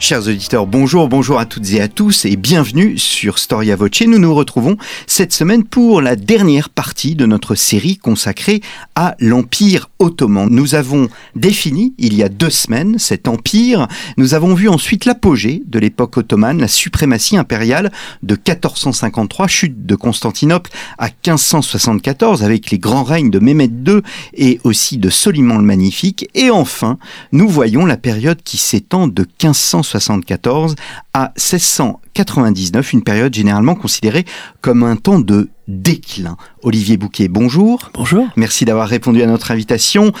Chers auditeurs, bonjour, bonjour à toutes et à tous et bienvenue sur Storia Voce. Nous nous retrouvons cette semaine pour la dernière partie de notre série consacrée à l'Empire ottoman. Nous avons défini il y a deux semaines cet empire. Nous avons vu ensuite l'apogée de l'époque ottomane, la suprématie impériale de 1453, chute de Constantinople à 1574 avec les grands règnes de Mehmed II et aussi de Soliman le Magnifique. Et enfin, nous voyons la période qui s'étend de 1574 1574 à 1699, une période généralement considérée comme un temps de déclin. Olivier Bouquet, bonjour. Bonjour. Merci d'avoir répondu à notre invitation.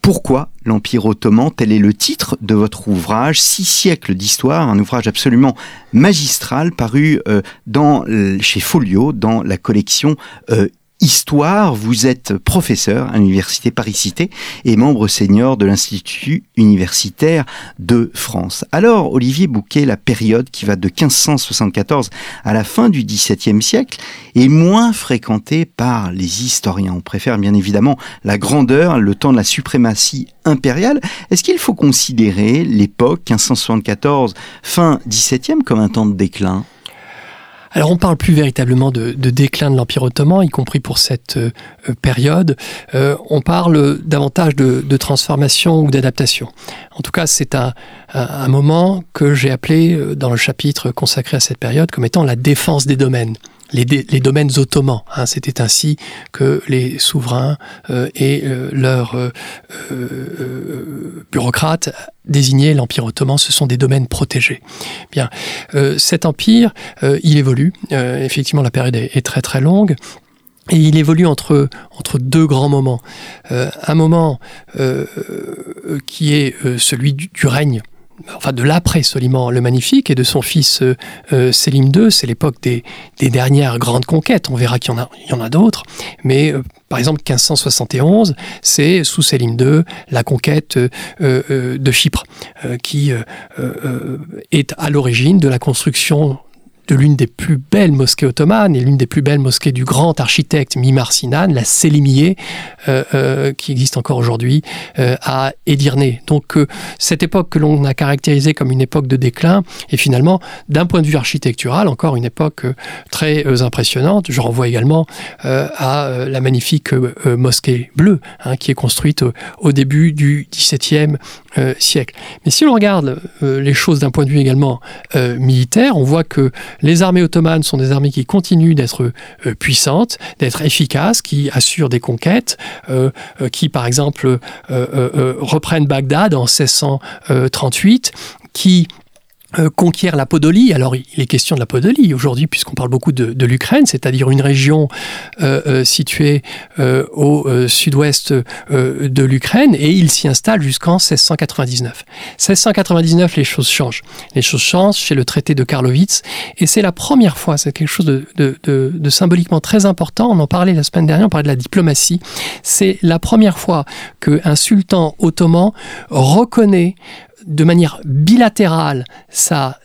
Pourquoi l'Empire ottoman Tel est le titre de votre ouvrage, Six siècles d'histoire, un ouvrage absolument magistral paru euh, dans, chez Folio dans la collection euh, Histoire, vous êtes professeur à l'Université Paris-Cité et membre senior de l'Institut universitaire de France. Alors, Olivier Bouquet, la période qui va de 1574 à la fin du XVIIe siècle est moins fréquentée par les historiens. On préfère bien évidemment la grandeur, le temps de la suprématie impériale. Est-ce qu'il faut considérer l'époque 1574, fin XVIIe, comme un temps de déclin? Alors on parle plus véritablement de, déclin de l'Empire ottoman, y compris pour cette euh, période. Euh, on parle davantage de, transformation ou d'adaptation. En tout cas, c'est un, moment que j'ai appelé euh, dans le chapitre consacré à cette période comme étant la défense des domaines les, domaines ottomans. Hein. C'était ainsi que les souverains euh, et euh, leurs euh, bureaucrates désignaient l'Empire ottoman, ce sont des domaines protégés. Bien, cet empire, il évolue. effectivement, la période est, très très longue. Et il évolue entre, entre deux grands moments. un moment qui est celui du règne enfin de l'après Soliman le Magnifique et de son fils euh, euh Sélim II, c'est l'époque des, dernières grandes conquêtes. On verra qu'il y en a, d'autres, mais euh, par exemple 1571, c'est sous Sélim II la conquête euh, de Chypre, qui est à l'origine de la construction l'une des plus belles mosquées ottomanes et l'une des plus belles mosquées du grand architecte Mimar Sinan, la Sélimiye, euh, euh, qui existe encore aujourd'hui euh, à Edirne. Donc cette époque que l'on a caractérisée comme une époque de déclin est finalement, d'un point de vue architectural, encore une époque très impressionnante. Je renvoie également à la magnifique mosquée bleue hein, qui est construite au, début du XVIIe siècle. Mais si l'on regarde les choses d'un point de vue également militaire, on voit que les armées ottomanes sont des armées qui continuent d'être euh, puissantes, d'être efficaces, qui assurent des conquêtes, euh, euh, qui par exemple reprennent Bagdad en 1638, qui euh, conquiert la Podolie. Alors, il est question de la Podolie aujourd'hui, puisqu'on parle beaucoup de, l'Ukraine, c'est-à-dire une région euh, euh, située au sud-ouest de l'Ukraine, et il s'y installe jusqu'en 1699. 1699, les choses changent. Les choses changent chez le traité de Karlowitz, et c'est la première fois, c'est quelque chose de, symboliquement très important, on en parlait la semaine dernière, on parlait de la diplomatie, c'est la première fois qu'un sultan ottoman reconnaît de manière bilatérale sa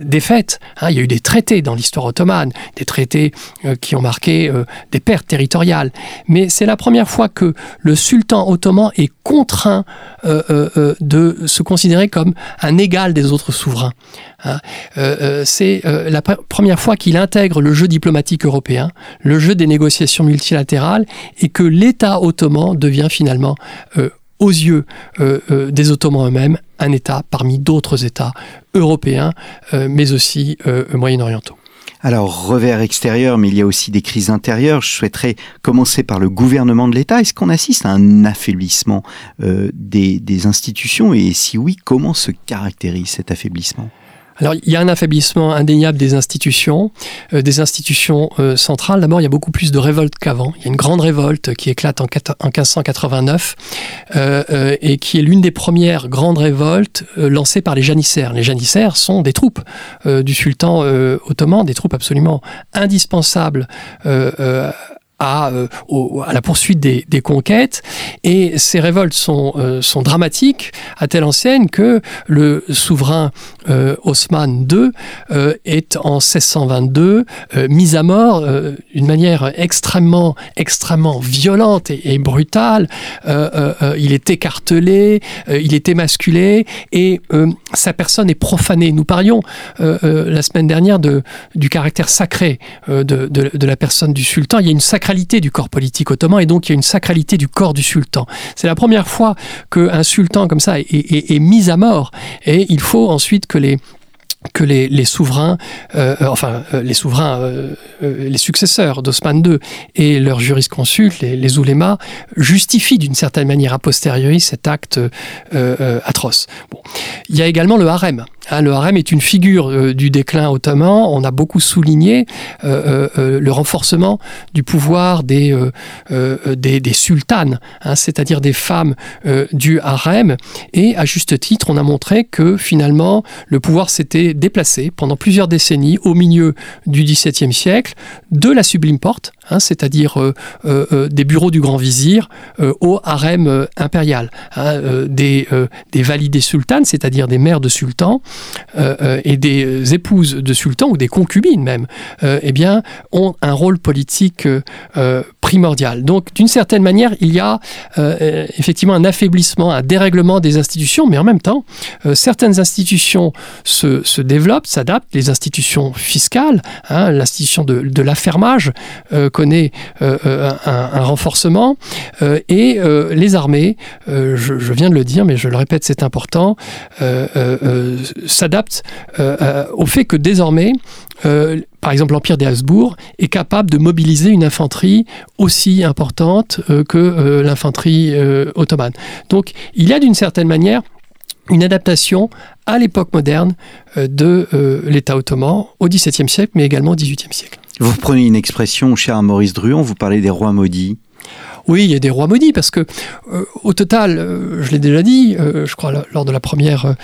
défaite. Hein, il y a eu des traités dans l'histoire ottomane, des traités euh, qui ont marqué euh, des pertes territoriales. Mais c'est la première fois que le sultan ottoman est contraint euh, de se considérer comme un égal des autres souverains. Hein. c'est la première fois qu'il intègre le jeu diplomatique européen, le jeu des négociations multilatérales, et que l'État ottoman devient finalement aux yeux euh, euh, des Ottomans eux-mêmes, un État parmi d'autres États européens, euh, mais aussi moyen-orientaux. Alors, revers extérieur, mais il y a aussi des crises intérieures. Je souhaiterais commencer par le gouvernement de l'État. Est-ce qu'on assiste à un affaiblissement des, des institutions? Et si oui, comment se caractérise cet affaiblissement? Alors, il y a un affaiblissement indéniable des institutions, euh, des institutions euh, centrales. D'abord, il y a beaucoup plus de révoltes qu'avant. Il y a une grande révolte qui éclate en, 1589 euh, et qui est l'une des premières grandes révoltes lancées par les janissaires. Les janissaires sont des troupes du sultan ottoman, des troupes absolument indispensables à, à, la poursuite des, des, conquêtes. Et ces révoltes sont, sont dramatiques à telle enseigne que le souverain Osman II est en 1622 mis à mort d'une manière extrêmement, extrêmement violente et, brutale. il est écartelé, il est émasculé et sa personne est profanée. Nous parlions la semaine dernière de, du caractère sacré de, la personne du sultan. Il y a une sacralité du corps politique ottoman et donc il y a une sacralité du corps du sultan. C'est la première fois qu'un sultan comme ça est, est mis à mort et il faut ensuite que les que les, les souverains, euh, enfin euh, les souverains, euh, les successeurs d'Osman II et leurs jurisconsultes, les, les oulémas, justifient d'une certaine manière a posteriori cet acte atroce. Bon. Il y a également le harem. Hein, le harem est une figure euh, du déclin ottoman. On a beaucoup souligné euh, euh, le renforcement du pouvoir des sultanes, hein, c'est-à-dire des femmes du harem. Et à juste titre, on a montré que finalement, le pouvoir s'était déplacé pendant plusieurs décennies au milieu du XVIIe siècle de la sublime porte, hein, c'est-à-dire euh, euh, des bureaux du grand vizir euh, au harem euh, impérial, hein, euh, des, euh, des validés sultanes, c'est-à-dire des mères de sultans euh, et des épouses de sultans ou des concubines même, euh, eh bien, ont un rôle politique euh, primordial. Donc, d'une certaine manière, il y a euh, effectivement un affaiblissement, un dérèglement des institutions, mais en même temps, euh, certaines institutions se, se développent, s'adaptent, les institutions fiscales, l'institution de, de l'affermage euh, connaît euh, un, renforcement, euh, et euh, les armées, euh, je, viens de le dire, mais je le répète, c'est important, euh, euh, euh s'adaptent euh, au fait que désormais, euh, par exemple l'Empire des Habsbourg est capable de mobiliser une infanterie aussi importante euh, que euh, l'infanterie euh, ottomane. Donc il y a d'une certaine manière une adaptation à l'époque moderne euh, de euh, l'État ottoman au XVIIe siècle, mais également au XVIIIe siècle. Vous prenez une expression, cher Maurice Druon, vous parlez des rois maudits. Oui, il y a des rois maudits parce que euh, au total, euh, je l'ai déjà dit, euh, je crois lors de la première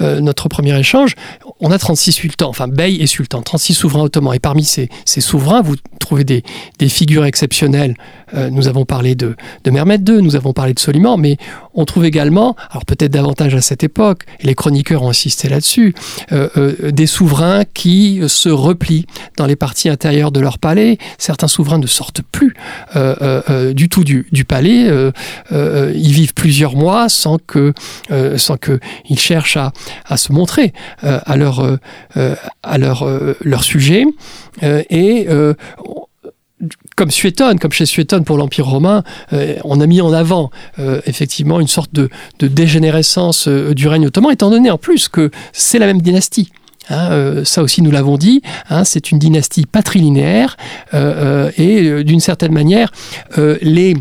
notre premier échange, on a 36 sultans, enfin Bey et sultan, 36 souverains ottomans et parmi ces, souverains, vous trouvez des figures exceptionnelles. Euh, nous avons parlé de, de Mermet II, nous avons parlé de Soliman, mais on trouve également, alors peut-être davantage à cette époque, et les chroniqueurs ont insisté là-dessus, euh, euh, des souverains qui se replient dans les parties intérieures de leur palais. Certains souverains ne sortent plus euh, euh, du tout du, du palais. Ils vivent plusieurs mois sans que sans que ils cherchent à, à se montrer à leur à leur leur sujet et euh, comme Suétone, comme chez Suétone pour l'Empire romain, euh, on a mis en avant euh, effectivement une sorte de, dégénérescence euh, du règne ottoman, étant donné en plus que c'est la même dynastie. Hein, euh, ça aussi nous l'avons dit, hein, c'est une dynastie patrilinéaire et d'une certaine manière les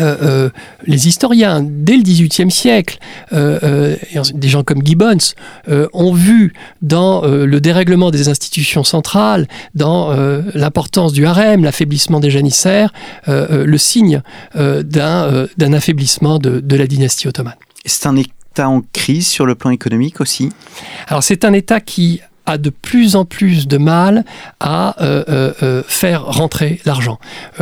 Euh, euh, les historiens dès le XVIIIe siècle euh, des gens comme Gibbons ont vu dans le dérèglement des institutions centrales dans l'importance du harem l'affaiblissement des janissaires le signe d'un affaiblissement de, de la dynastie ottomane. C'est un état en crise sur le plan économique aussi? Alors c'est un état qui a de plus en plus de mal à euh, euh, euh, faire rentrer l'argent.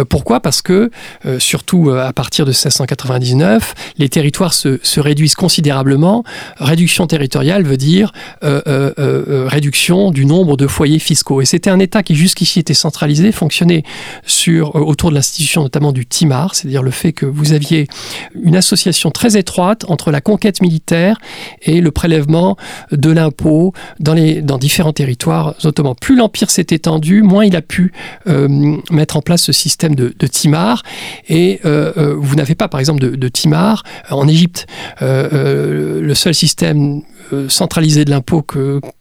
Pourquoi? Parce que, surtout à partir de 1699, les territoires se, se réduisent considérablement. Réduction territoriale veut dire réduction du nombre de foyers fiscaux. Et c'était un État qui jusqu'ici était centralisé, fonctionnait sur, autour de l'institution notamment du Timar, c'est-à-dire le fait que vous aviez une association très étroite entre la conquête militaire et le prélèvement de l'impôt dans, les, dans territoires ottomans. Plus l'Empire s'est étendu, moins il a pu euh, mettre en place ce système de, de Timar. Et euh, euh, vous n'avez pas, par exemple, de, Timar en Égypte. Le seul système centralisé de l'impôt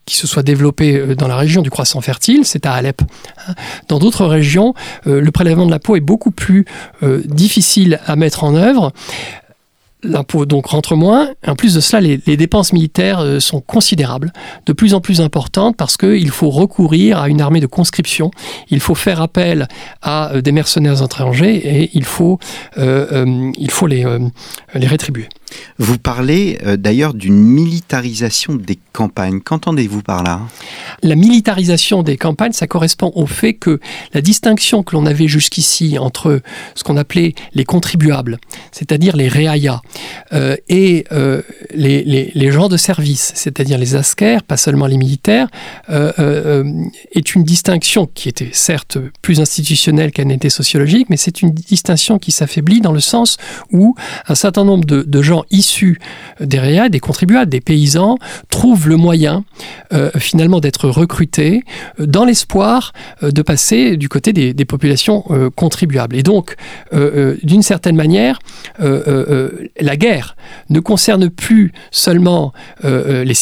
qui se soit développé dans la région du croissant fertile, c'est à Alep. Dans d'autres régions, le prélèvement de l'impôt est beaucoup plus difficile à mettre en œuvre l'impôt donc rentre moins. En plus de cela, les, dépenses militaires euh, sont considérables, de plus en plus importantes parce qu'il faut recourir à une armée de conscription, il faut faire appel à euh, des mercenaires étrangers et il faut, euh, il faut les, les rétribuer. Vous parlez euh, d'ailleurs d'une militarisation des campagnes. Qu'entendez-vous par là? La militarisation des campagnes, ça correspond au fait que la distinction que l'on avait jusqu'ici entre ce qu'on appelait les contribuables, c'est-à-dire les réaillas, euh, et euh, les, gens de service, c'est-à-dire les askers, pas seulement les militaires, euh, est une distinction qui était certes plus institutionnelle qu'elle n'était sociologique, mais c'est une distinction qui s'affaiblit dans le sens où un certain nombre de, de gens issus des des contribuables, des paysans, trouvent le moyen euh, finalement d'être recrutés dans l'espoir euh, de passer du côté des, populations euh, contribuables. Et donc, d'une certaine manière, la guerre ne concerne plus seulement les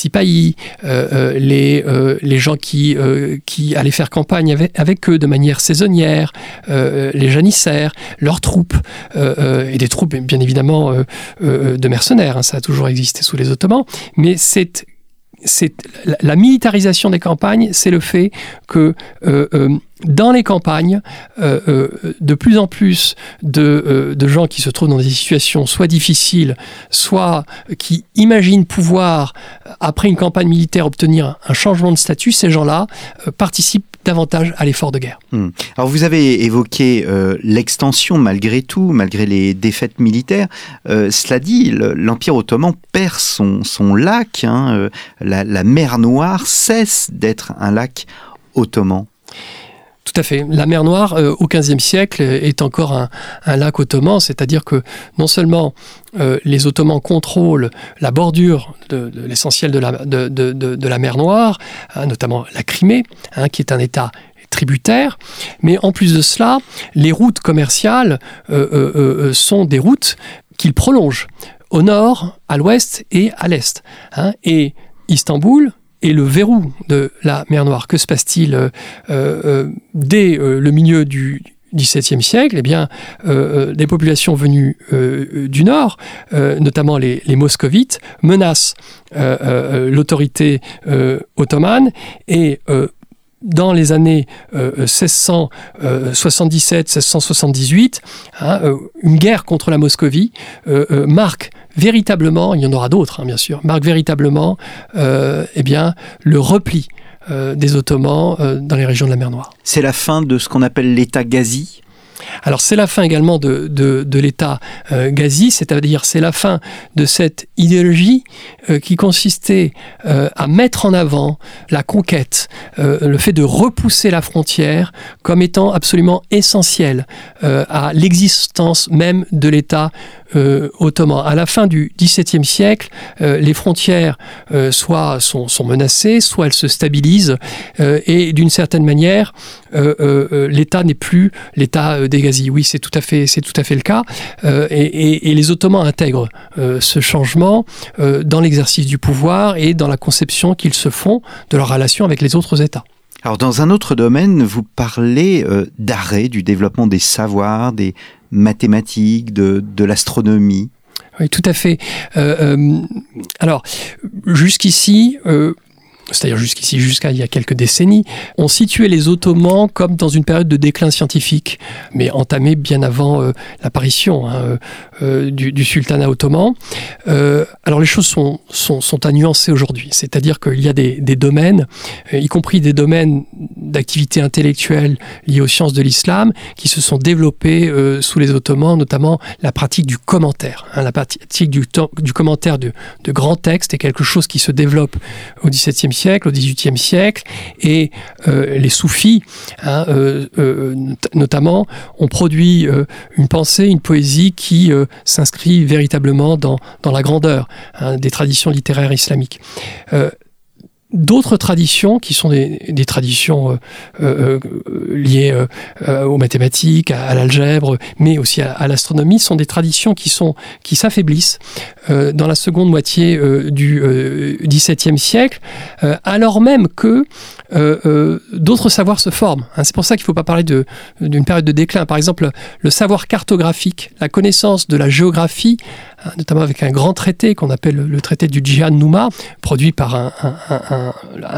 euh, les, les gens qui, allaient faire campagne avec, avec eux de manière saisonnière, les janissaires, leurs troupes, et des troupes bien évidemment euh, mercenaires, hein, ça a toujours existé sous les Ottomans, mais c'est la militarisation des campagnes, c'est le fait que euh, euh, dans les campagnes, euh, euh, de plus en plus de, euh, de gens qui se trouvent dans des situations soit difficiles, soit qui imaginent pouvoir, après une campagne militaire, obtenir un changement de statut, ces gens-là participent davantage à l'effort de guerre. Hmm. Alors vous avez évoqué l'extension malgré tout, malgré les défaites militaires. Cela dit, le- l'Empire ottoman perd son, lac. hein, la mer Noire cesse d'être un lac ottoman. Tout à fait. La mer Noire, euh, au XVe siècle, est encore un, lac ottoman, c'est-à-dire que non seulement euh, les Ottomans contrôlent la bordure de, l'essentiel de la, mer Noire, hein, notamment la Crimée, hein, qui est un État tributaire, mais en plus de cela, les routes commerciales euh, sont des routes qu'ils prolongent au nord, à l'ouest et à l'est. hein. et Istanbul est le verrou de la mer Noire. Que se passe-t-il euh, euh, dès euh, le milieu du XVIIe siècle, eh bien, euh, des populations venues du nord, notamment les, les moscovites, menacent l'autorité ottomane et dans les années euh, 1677-1678, hein, euh, une guerre contre la Moscovie euh, euh, marque véritablement, il y en aura d'autres hein, bien sûr, marque véritablement euh, eh bien, le repli euh, des Ottomans euh, dans les régions de la mer Noire. C'est la fin de ce qu'on appelle l'État Ghazi? Alors c'est la fin également de, de, l'État euh, ghazi, c'est-à-dire c'est la fin de cette idéologie euh, qui consistait euh, à mettre en avant la conquête, euh, le fait de repousser la frontière comme étant absolument essentiel à l'existence même de l'État ottoman. À la fin du XVIIe siècle, les frontières soit sont, menacées, soit elles se stabilisent, et d'une certaine manière, l'État n'est plus l'État des Gazis. Oui, c'est tout à fait, c'est tout à fait le cas. Euh, et, et- et les Ottomans intègrent euh, ce changement euh, dans l'exercice du pouvoir et dans la conception qu'ils se font de leur relation avec les autres États. Alors dans un autre domaine, vous parlez d'arrêt, du développement des savoirs, des mathématiques, de, de l'astronomie. Oui, tout à fait. Alors, jusqu'ici, c'est-à-dire jusqu'ici, jusqu'à il y a quelques décennies, on situait les Ottomans comme dans une période de déclin scientifique, mais entamée bien avant euh, l'apparition hein, euh, euh, du, sultanat ottoman. Alors les choses sont, sont, à nuancer aujourd'hui, c'est-à-dire qu'il y a des, domaines, y compris des domaines d'activité intellectuelle liés aux sciences de l'islam, qui se sont développés sous les Ottomans, notamment la pratique du commentaire. hein, la pratique du commentaire de, de grands textes est quelque chose qui se développe au XVIIe siècle, au XVIIIe siècle, et euh, les soufis, hein, euh, euh, not- notamment, ont produit une pensée, une poésie qui s'inscrit véritablement dans, dans la grandeur hein, des traditions littéraires islamiques. D'autres traditions, qui sont des, des traditions euh, euh, liées euh, aux mathématiques, à, l'algèbre, mais aussi à, l'astronomie, sont des traditions qui sont qui s'affaiblissent dans la seconde moitié du XVIIe siècle, alors même que d'autres savoirs se forment. hein. C'est pour ça qu'il ne faut pas parler d'une période de déclin. Par exemple, le savoir cartographique, la connaissance de la géographie notamment avec un grand traité qu'on appelle le, traité du Djihan Nouma, produit par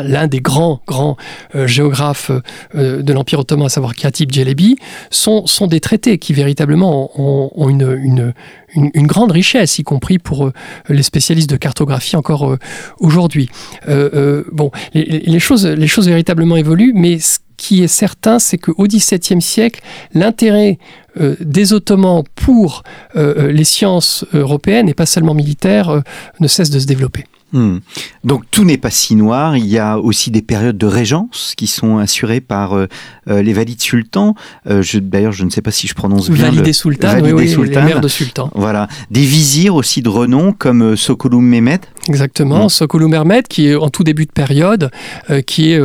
l'un des grands, grands euh, géographes euh, de l'Empire ottoman, à savoir Khatib Djelebi, sont, sont des traités qui véritablement ont, une, une, grande richesse, y compris pour les spécialistes de cartographie encore aujourd'hui. bon, les, choses, les choses véritablement évoluent, mais ce qui est certain, c'est qu'au XVIIe siècle, l'intérêt euh, des Ottomans pour euh, euh, les sciences européennes, et pas seulement militaires, ne cesse de se développer. Hmm. Donc tout n'est pas si noir. Il y a aussi des périodes de régence qui sont assurées par euh, euh, les valides sultans. Euh, D'ailleurs, je ne sais pas si je prononce bien. Validés sultans, oui, oui, les maires de sultans. Voilà. Des vizirs aussi de renom comme euh, Sokolou Mehmed. Exactement. Hmm. Sokolou Mehmed, qui est en tout début de période, euh, qui est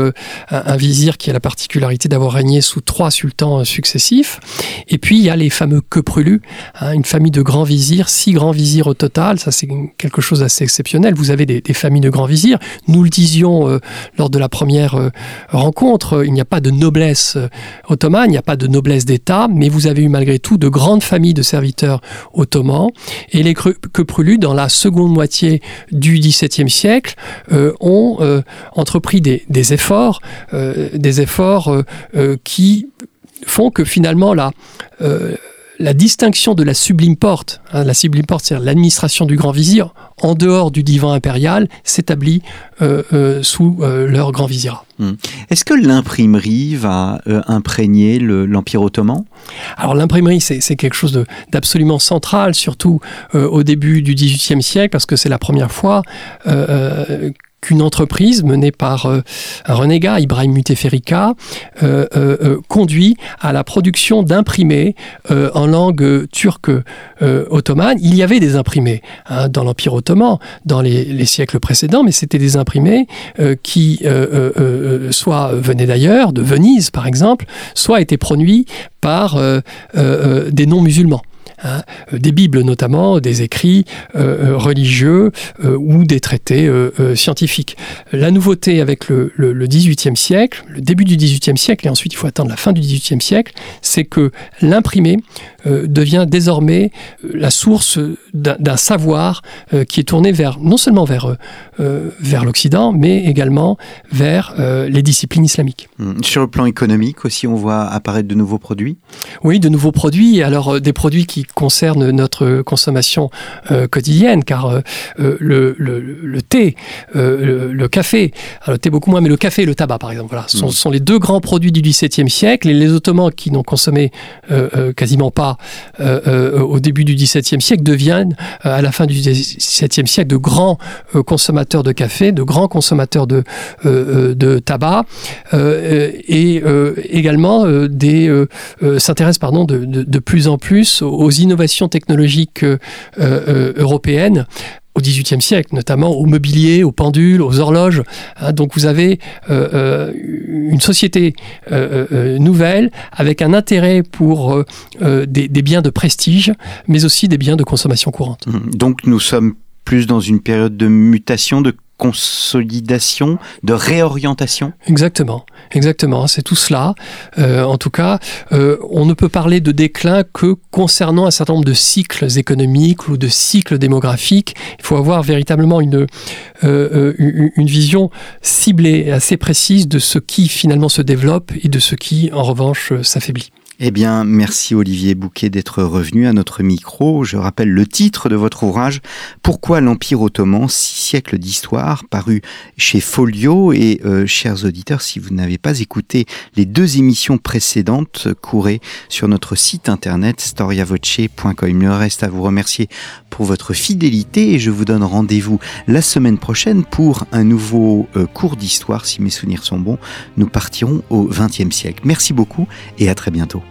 un, vizir qui a la particularité d'avoir régné sous trois sultans successifs. Et puis il y a les fameux Keprulu, hein, une famille de grands vizirs, six grands vizirs au total. Ça c'est quelque chose d'assez exceptionnel. Vous avez des des, familles de grands vizirs. Nous le disions euh, lors de la première euh, rencontre, euh, il n'y a pas de noblesse ottomane, il n'y a pas de noblesse d'État, mais vous avez eu malgré tout de grandes familles de serviteurs ottomans. Et les Keprulu, dans la seconde moitié du XVIIe siècle, ont entrepris des, des efforts, des efforts qui font que finalement la la distinction de la sublime porte, hein, la sublime porte, c'est l'administration du grand vizir, en dehors du divan impérial, s'établit euh, euh, sous euh, leur grand vizir. Hmm. Est-ce que l'imprimerie va imprégner l'Empire ottoman? Alors l'imprimerie, c'est quelque chose d'absolument central, surtout au début du XVIIIe siècle, parce que c'est la première fois qu'une entreprise menée par euh, un renégat, Ibrahim Muteferrika, euh, euh, conduit à la production d'imprimés en langue turque ottomane. Il y avait des imprimés hein, dans l'Empire ottoman dans les, siècles précédents, mais c'était des imprimés qui soit venaient d'ailleurs, de Venise par exemple, soit étaient produits par des non-musulmans. Hein, euh, des Bibles notamment, des écrits euh, euh, religieux ou des traités scientifiques. La nouveauté avec le, le, XVIIIe siècle, le début du XVIIIe siècle, et ensuite il faut attendre la fin du XVIIIe siècle, c'est que l'imprimé devient désormais la source d'un savoir qui est tourné vers non seulement vers, vers l'Occident, mais également vers les disciplines islamiques. Hum, sur le plan économique aussi, on voit apparaître de nouveaux produits? Oui, de nouveaux produits. Alors des produits qui concerne notre consommation euh, quotidienne, car euh, euh, le, le, le, thé, le, café, alors le thé beaucoup moins, mais le café et le tabac, par exemple, voilà, sont, mm. sont les deux grands produits du XVIIe siècle. Et les Ottomans, qui n'ont consommé quasiment pas au début du XVIIe siècle, deviennent à la fin du XVIIe siècle de grands consommateurs de café, de grands consommateurs de, de tabac, et également des s'intéressent pardon de, de, de, plus en plus aux innovations technologiques euh, euh, européennes au XVIIIe siècle, notamment au mobilier, aux pendules, aux horloges. Hein. donc vous avez euh, une société nouvelle avec un intérêt pour des, des, biens de prestige, mais aussi des biens de consommation courante. Donc nous sommes plus dans une période de mutation, de consolidation, de réorientation Exactement, exactement, c'est tout cela. Euh, en tout cas, euh, on ne peut parler de déclin que concernant un certain nombre de cycles économiques ou de cycles démographiques. Il faut avoir véritablement une, euh, une vision ciblée, assez précise de ce qui finalement se développe et de ce qui, en revanche, s'affaiblit. Eh bien, merci Olivier Bouquet d'être revenu à notre micro. Je rappelle le titre de votre ouvrage, Pourquoi l'Empire ottoman, six siècles d'histoire, paru chez Folio. Et euh, chers auditeurs, si vous n'avez pas écouté les deux émissions précédentes, courez sur notre site internet storiavoce.com. Il me reste à vous remercier pour votre fidélité et je vous donne rendez-vous la semaine prochaine pour un nouveau euh, cours d'histoire. Si mes souvenirs sont bons, nous partirons au XXe siècle. Merci beaucoup et à très bientôt.